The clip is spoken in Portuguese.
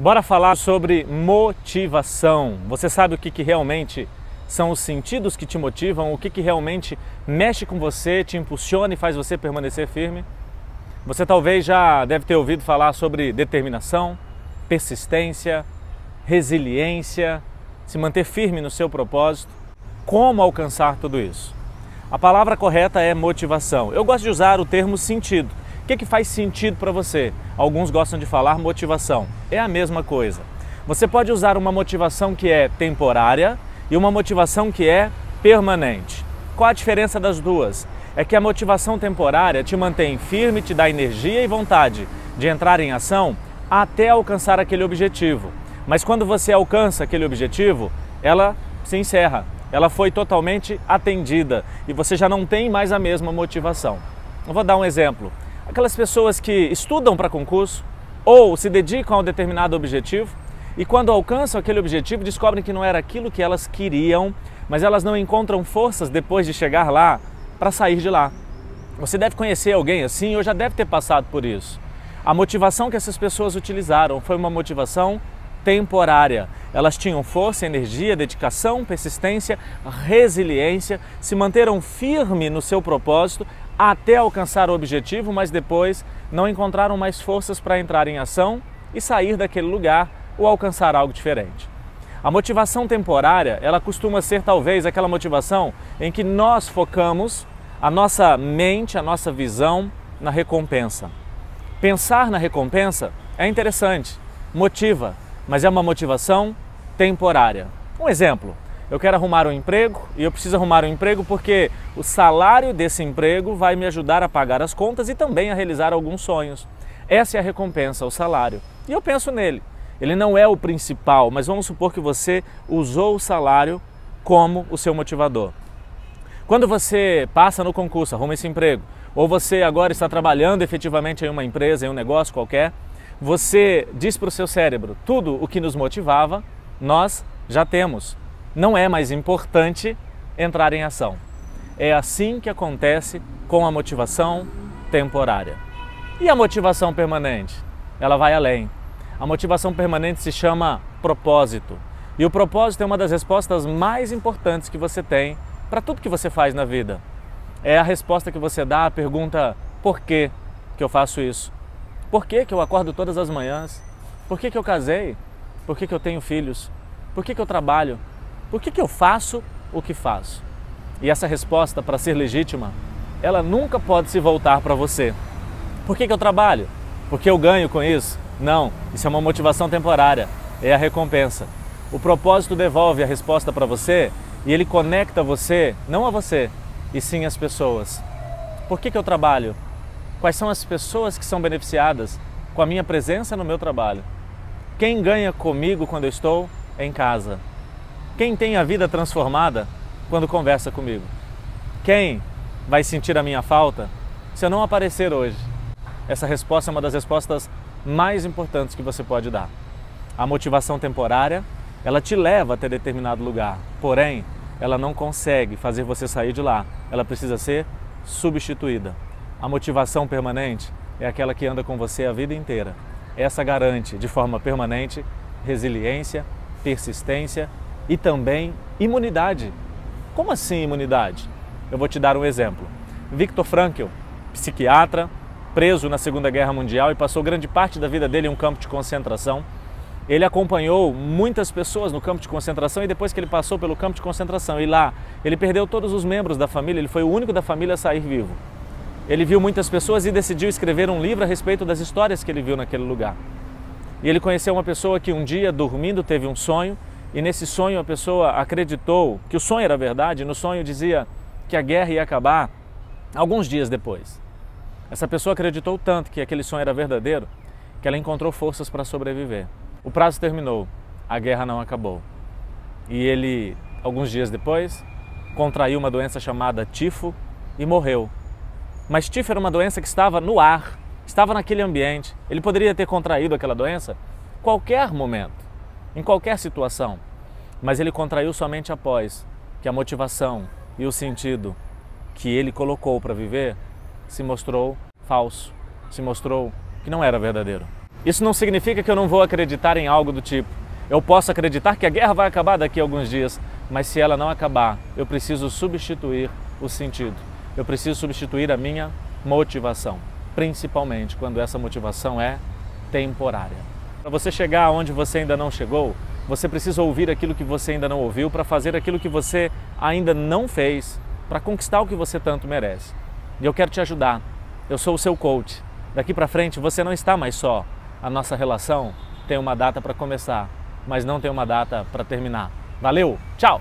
Bora falar sobre motivação. Você sabe o que, que realmente são os sentidos que te motivam, o que, que realmente mexe com você, te impulsiona e faz você permanecer firme? Você talvez já deve ter ouvido falar sobre determinação, persistência, resiliência, se manter firme no seu propósito. Como alcançar tudo isso? A palavra correta é motivação. Eu gosto de usar o termo sentido que, que faz sentido para você? Alguns gostam de falar motivação. É a mesma coisa. Você pode usar uma motivação que é temporária e uma motivação que é permanente. Qual a diferença das duas? É que a motivação temporária te mantém firme, te dá energia e vontade de entrar em ação até alcançar aquele objetivo. Mas quando você alcança aquele objetivo, ela se encerra. Ela foi totalmente atendida e você já não tem mais a mesma motivação. Eu vou dar um exemplo aquelas pessoas que estudam para concurso ou se dedicam a um determinado objetivo e quando alcançam aquele objetivo descobrem que não era aquilo que elas queriam, mas elas não encontram forças depois de chegar lá para sair de lá. Você deve conhecer alguém assim ou já deve ter passado por isso. A motivação que essas pessoas utilizaram foi uma motivação temporária. Elas tinham força, energia, dedicação, persistência, resiliência, se manteram firmes no seu propósito até alcançar o objetivo, mas depois não encontraram mais forças para entrar em ação e sair daquele lugar ou alcançar algo diferente. A motivação temporária, ela costuma ser talvez aquela motivação em que nós focamos a nossa mente, a nossa visão na recompensa. Pensar na recompensa é interessante, motiva, mas é uma motivação temporária. Um exemplo, eu quero arrumar um emprego e eu preciso arrumar um emprego porque o salário desse emprego vai me ajudar a pagar as contas e também a realizar alguns sonhos. Essa é a recompensa, o salário. E eu penso nele. Ele não é o principal, mas vamos supor que você usou o salário como o seu motivador. Quando você passa no concurso, arruma esse emprego, ou você agora está trabalhando efetivamente em uma empresa, em um negócio qualquer, você diz para o seu cérebro tudo o que nos motivava, nós já temos não é mais importante entrar em ação. É assim que acontece com a motivação temporária. E a motivação permanente? Ela vai além. A motivação permanente se chama propósito. E o propósito é uma das respostas mais importantes que você tem para tudo que você faz na vida. É a resposta que você dá à pergunta: por que, que eu faço isso? Por que, que eu acordo todas as manhãs? Por que, que eu casei? Por que, que eu tenho filhos? Por que, que eu trabalho? Por que, que eu faço o que faço? E essa resposta, para ser legítima, ela nunca pode se voltar para você. Por que, que eu trabalho? Porque eu ganho com isso? Não, isso é uma motivação temporária, é a recompensa. O propósito devolve a resposta para você e ele conecta você, não a você, e sim as pessoas. Por que, que eu trabalho? Quais são as pessoas que são beneficiadas com a minha presença no meu trabalho? Quem ganha comigo quando eu estou em casa? Quem tem a vida transformada quando conversa comigo? Quem vai sentir a minha falta se eu não aparecer hoje? Essa resposta é uma das respostas mais importantes que você pode dar. A motivação temporária, ela te leva até determinado lugar, porém, ela não consegue fazer você sair de lá. Ela precisa ser substituída. A motivação permanente é aquela que anda com você a vida inteira. Essa garante de forma permanente resiliência, persistência e também imunidade. Como assim imunidade? Eu vou te dar um exemplo. Viktor Frankl, psiquiatra, preso na Segunda Guerra Mundial e passou grande parte da vida dele em um campo de concentração. Ele acompanhou muitas pessoas no campo de concentração e depois que ele passou pelo campo de concentração e lá ele perdeu todos os membros da família, ele foi o único da família a sair vivo. Ele viu muitas pessoas e decidiu escrever um livro a respeito das histórias que ele viu naquele lugar. E ele conheceu uma pessoa que um dia, dormindo, teve um sonho e nesse sonho a pessoa acreditou que o sonho era verdade, no sonho dizia que a guerra ia acabar alguns dias depois. Essa pessoa acreditou tanto que aquele sonho era verdadeiro que ela encontrou forças para sobreviver. O prazo terminou, a guerra não acabou. E ele, alguns dias depois, contraiu uma doença chamada tifo e morreu. Mas tifo era uma doença que estava no ar, estava naquele ambiente. Ele poderia ter contraído aquela doença qualquer momento em qualquer situação, mas ele contraiu somente após que a motivação e o sentido que ele colocou para viver se mostrou falso, se mostrou que não era verdadeiro. Isso não significa que eu não vou acreditar em algo do tipo. Eu posso acreditar que a guerra vai acabar daqui a alguns dias, mas se ela não acabar, eu preciso substituir o sentido. Eu preciso substituir a minha motivação, principalmente quando essa motivação é temporária. Para você chegar onde você ainda não chegou, você precisa ouvir aquilo que você ainda não ouviu para fazer aquilo que você ainda não fez para conquistar o que você tanto merece. E eu quero te ajudar. Eu sou o seu coach. Daqui para frente você não está mais só. A nossa relação tem uma data para começar, mas não tem uma data para terminar. Valeu, tchau!